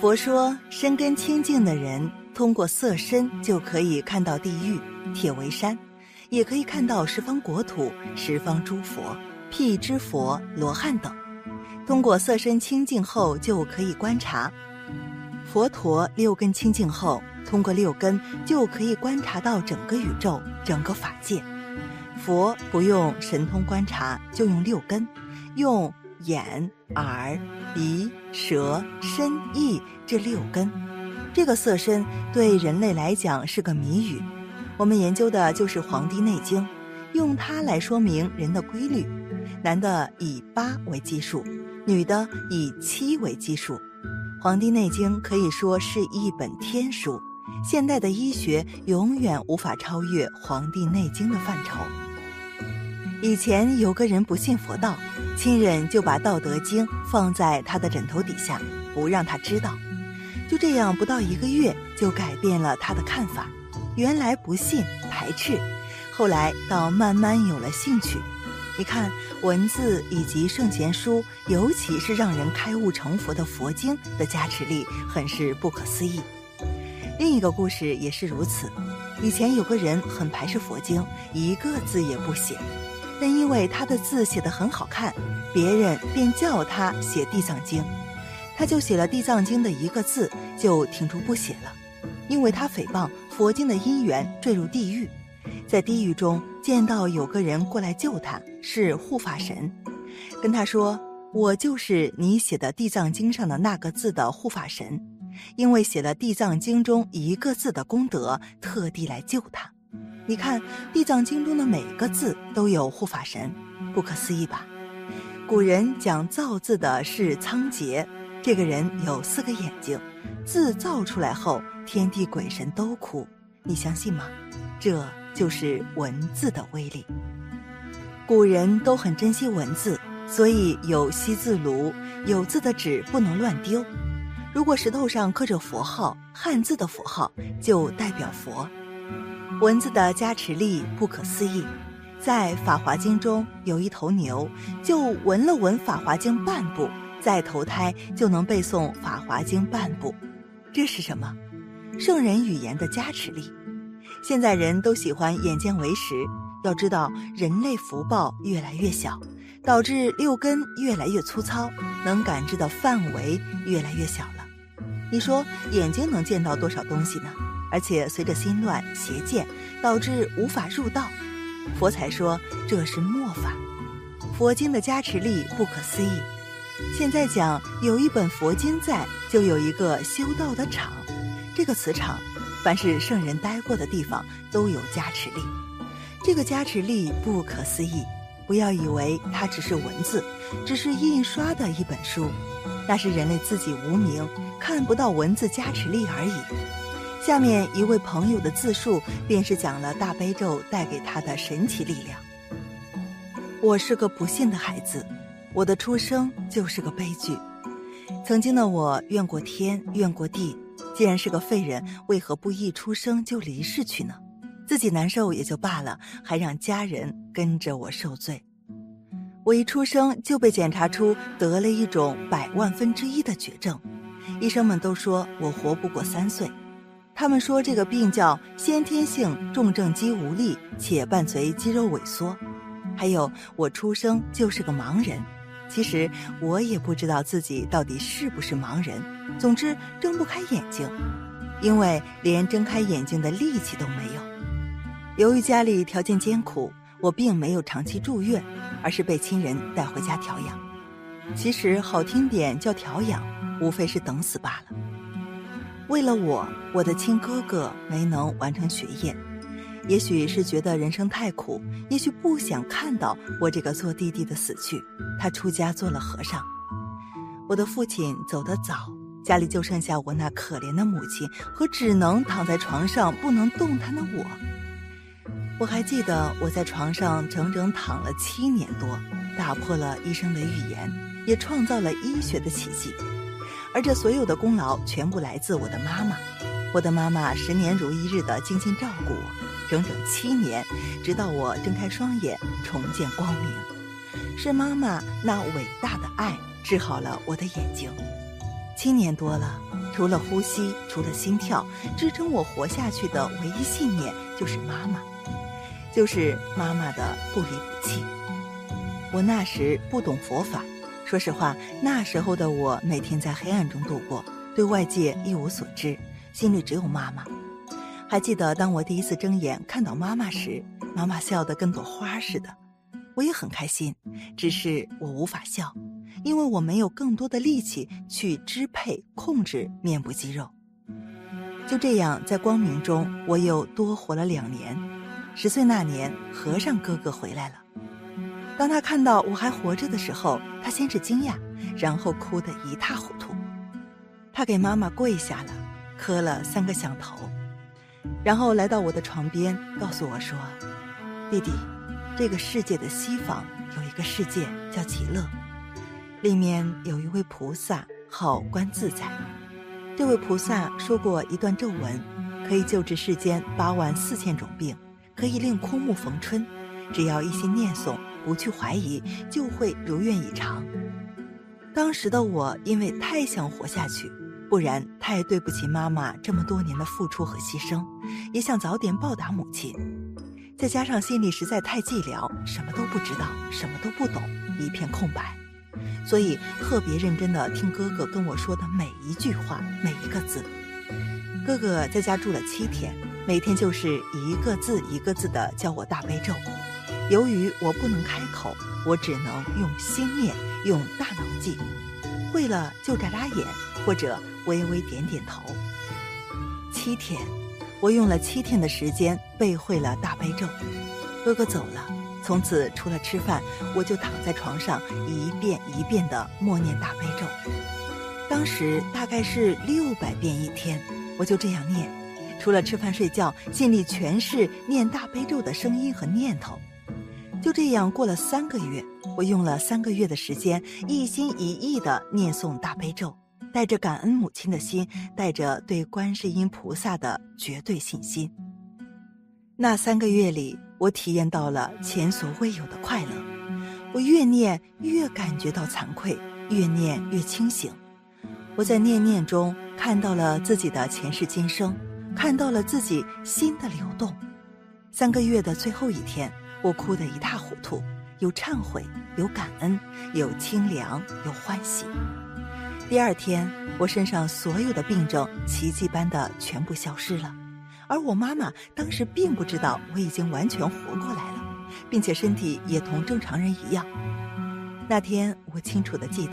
佛说，身根清净的人，通过色身就可以看到地狱、铁围山，也可以看到十方国土、十方诸佛、辟支佛、罗汉等。通过色身清净后，就可以观察佛陀六根清净后，通过六根就可以观察到整个宇宙、整个法界。佛不用神通观察，就用六根，用。眼、耳、鼻、舌、身、意这六根，这个色身对人类来讲是个谜语。我们研究的就是《黄帝内经》，用它来说明人的规律。男的以八为基数，女的以七为基数。《黄帝内经》可以说是一本天书，现代的医学永远无法超越《黄帝内经》的范畴。以前有个人不信佛道。亲人就把《道德经》放在他的枕头底下，不让他知道。就这样，不到一个月就改变了他的看法。原来不信、排斥，后来倒慢慢有了兴趣。你看，文字以及圣贤书，尤其是让人开悟成佛的佛经的加持力，很是不可思议。另一个故事也是如此。以前有个人很排斥佛经，一个字也不写。但因为他的字写得很好看，别人便叫他写《地藏经》，他就写了《地藏经》的一个字，就停住不写了。因为他诽谤佛经的因缘，坠入地狱，在地狱中见到有个人过来救他，是护法神，跟他说：“我就是你写的《地藏经》上的那个字的护法神，因为写了《地藏经》中一个字的功德，特地来救他。”你看《地藏经》中的每个字都有护法神，不可思议吧？古人讲造字的是仓颉，这个人有四个眼睛，字造出来后，天地鬼神都哭，你相信吗？这就是文字的威力。古人都很珍惜文字，所以有惜字炉，有字的纸不能乱丢。如果石头上刻着佛号，汉字的符号就代表佛。文字的加持力不可思议，在《法华经》中有一头牛，就闻了闻《法华经》半部，再投胎就能背诵《法华经》半部，这是什么？圣人语言的加持力。现在人都喜欢眼见为实，要知道人类福报越来越小，导致六根越来越粗糙，能感知的范围越来越小了。你说眼睛能见到多少东西呢？而且随着心乱邪见，导致无法入道，佛才说这是末法。佛经的加持力不可思议。现在讲有一本佛经在，就有一个修道的场。这个磁场，凡是圣人待过的地方都有加持力。这个加持力不可思议。不要以为它只是文字，只是印刷的一本书，那是人类自己无名，看不到文字加持力而已。下面一位朋友的自述，便是讲了大悲咒带给他的神奇力量。我是个不幸的孩子，我的出生就是个悲剧。曾经的我怨过天，怨过地，既然是个废人，为何不一出生就离世去呢？自己难受也就罢了，还让家人跟着我受罪。我一出生就被检查出得了一种百万分之一的绝症，医生们都说我活不过三岁。他们说这个病叫先天性重症肌无力，且伴随肌肉萎缩。还有我出生就是个盲人，其实我也不知道自己到底是不是盲人。总之睁不开眼睛，因为连睁开眼睛的力气都没有。由于家里条件艰苦，我并没有长期住院，而是被亲人带回家调养。其实好听点叫调养，无非是等死罢了。为了我，我的亲哥哥没能完成学业，也许是觉得人生太苦，也许不想看到我这个做弟弟的死去，他出家做了和尚。我的父亲走得早，家里就剩下我那可怜的母亲和只能躺在床上不能动弹的我。我还记得我在床上整整躺了七年多，打破了医生的预言，也创造了医学的奇迹。而这所有的功劳全部来自我的妈妈，我的妈妈十年如一日的精心照顾我，整整七年，直到我睁开双眼重见光明，是妈妈那伟大的爱治好了我的眼睛。七年多了，除了呼吸，除了心跳，支撑我活下去的唯一信念就是妈妈，就是妈妈的不离不弃。我那时不懂佛法，说实话，那时候的我每天在黑暗中度过，对外界一无所知，心里只有妈妈。还记得当我第一次睁眼看到妈妈时，妈妈笑得跟朵花似的，我也很开心，只是我无法笑。因为我没有更多的力气去支配、控制面部肌肉。就这样，在光明中，我又多活了两年。十岁那年，和尚哥哥回来了。当他看到我还活着的时候，他先是惊讶，然后哭得一塌糊涂。他给妈妈跪下了，磕了三个响头，然后来到我的床边，告诉我说：“弟弟，这个世界的西方有一个世界叫极乐。”里面有一位菩萨，号观自在。这位菩萨说过一段咒文，可以救治世间八万四千种病，可以令枯木逢春。只要一心念诵，不去怀疑，就会如愿以偿。当时的我因为太想活下去，不然太对不起妈妈这么多年的付出和牺牲，也想早点报答母亲。再加上心里实在太寂寥，什么都不知道，什么都不懂，一片空白。所以特别认真地听哥哥跟我说的每一句话，每一个字。哥哥在家住了七天，每天就是一个字一个字地教我大悲咒。由于我不能开口，我只能用心念，用大脑记。会了就眨眨眼，或者微微点点头。七天，我用了七天的时间背会了大悲咒。哥哥走了。从此，除了吃饭，我就躺在床上一遍一遍地默念大悲咒。当时大概是六百遍一天，我就这样念。除了吃饭睡觉，心里全是念大悲咒的声音和念头。就这样过了三个月，我用了三个月的时间，一心一意地念诵大悲咒，带着感恩母亲的心，带着对观世音菩萨的绝对信心。那三个月里。我体验到了前所未有的快乐，我越念越感觉到惭愧，越念越清醒。我在念念中看到了自己的前世今生，看到了自己心的流动。三个月的最后一天，我哭得一塌糊涂，有忏悔，有感恩，有清凉，有欢喜。第二天，我身上所有的病症奇迹般的全部消失了。而我妈妈当时并不知道我已经完全活过来了，并且身体也同正常人一样。那天我清楚地记得，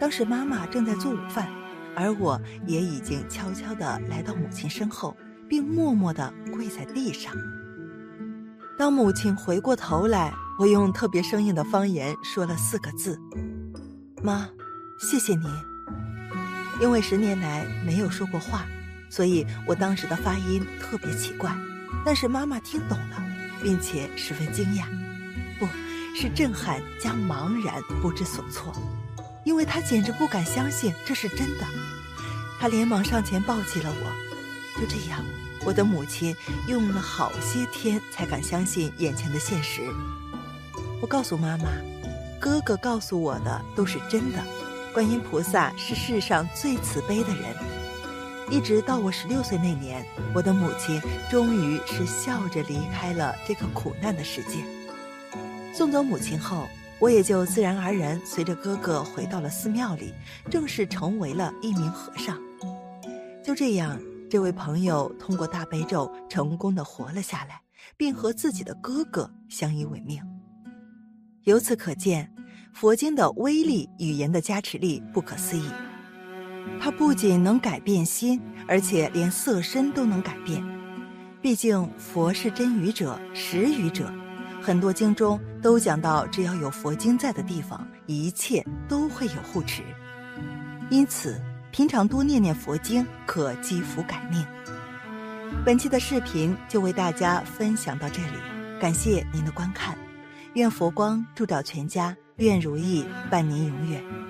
当时妈妈正在做午饭，而我也已经悄悄地来到母亲身后，并默默地跪在地上。当母亲回过头来，我用特别生硬的方言说了四个字：“妈，谢谢你。”因为十年来没有说过话。所以我当时的发音特别奇怪，但是妈妈听懂了，并且十分惊讶，不是震撼加茫然不知所措，因为她简直不敢相信这是真的。她连忙上前抱起了我，就这样，我的母亲用了好些天才敢相信眼前的现实。我告诉妈妈，哥哥告诉我的都是真的，观音菩萨是世上最慈悲的人。一直到我十六岁那年，我的母亲终于是笑着离开了这个苦难的世界。送走母亲后，我也就自然而然随着哥哥回到了寺庙里，正式成为了一名和尚。就这样，这位朋友通过大悲咒成功的活了下来，并和自己的哥哥相依为命。由此可见，佛经的威力、语言的加持力不可思议。它不仅能改变心，而且连色身都能改变。毕竟佛是真语者、实语者，很多经中都讲到，只要有佛经在的地方，一切都会有护持。因此，平常多念念佛经，可积福改命。本期的视频就为大家分享到这里，感谢您的观看。愿佛光照耀全家，愿如意伴您永远。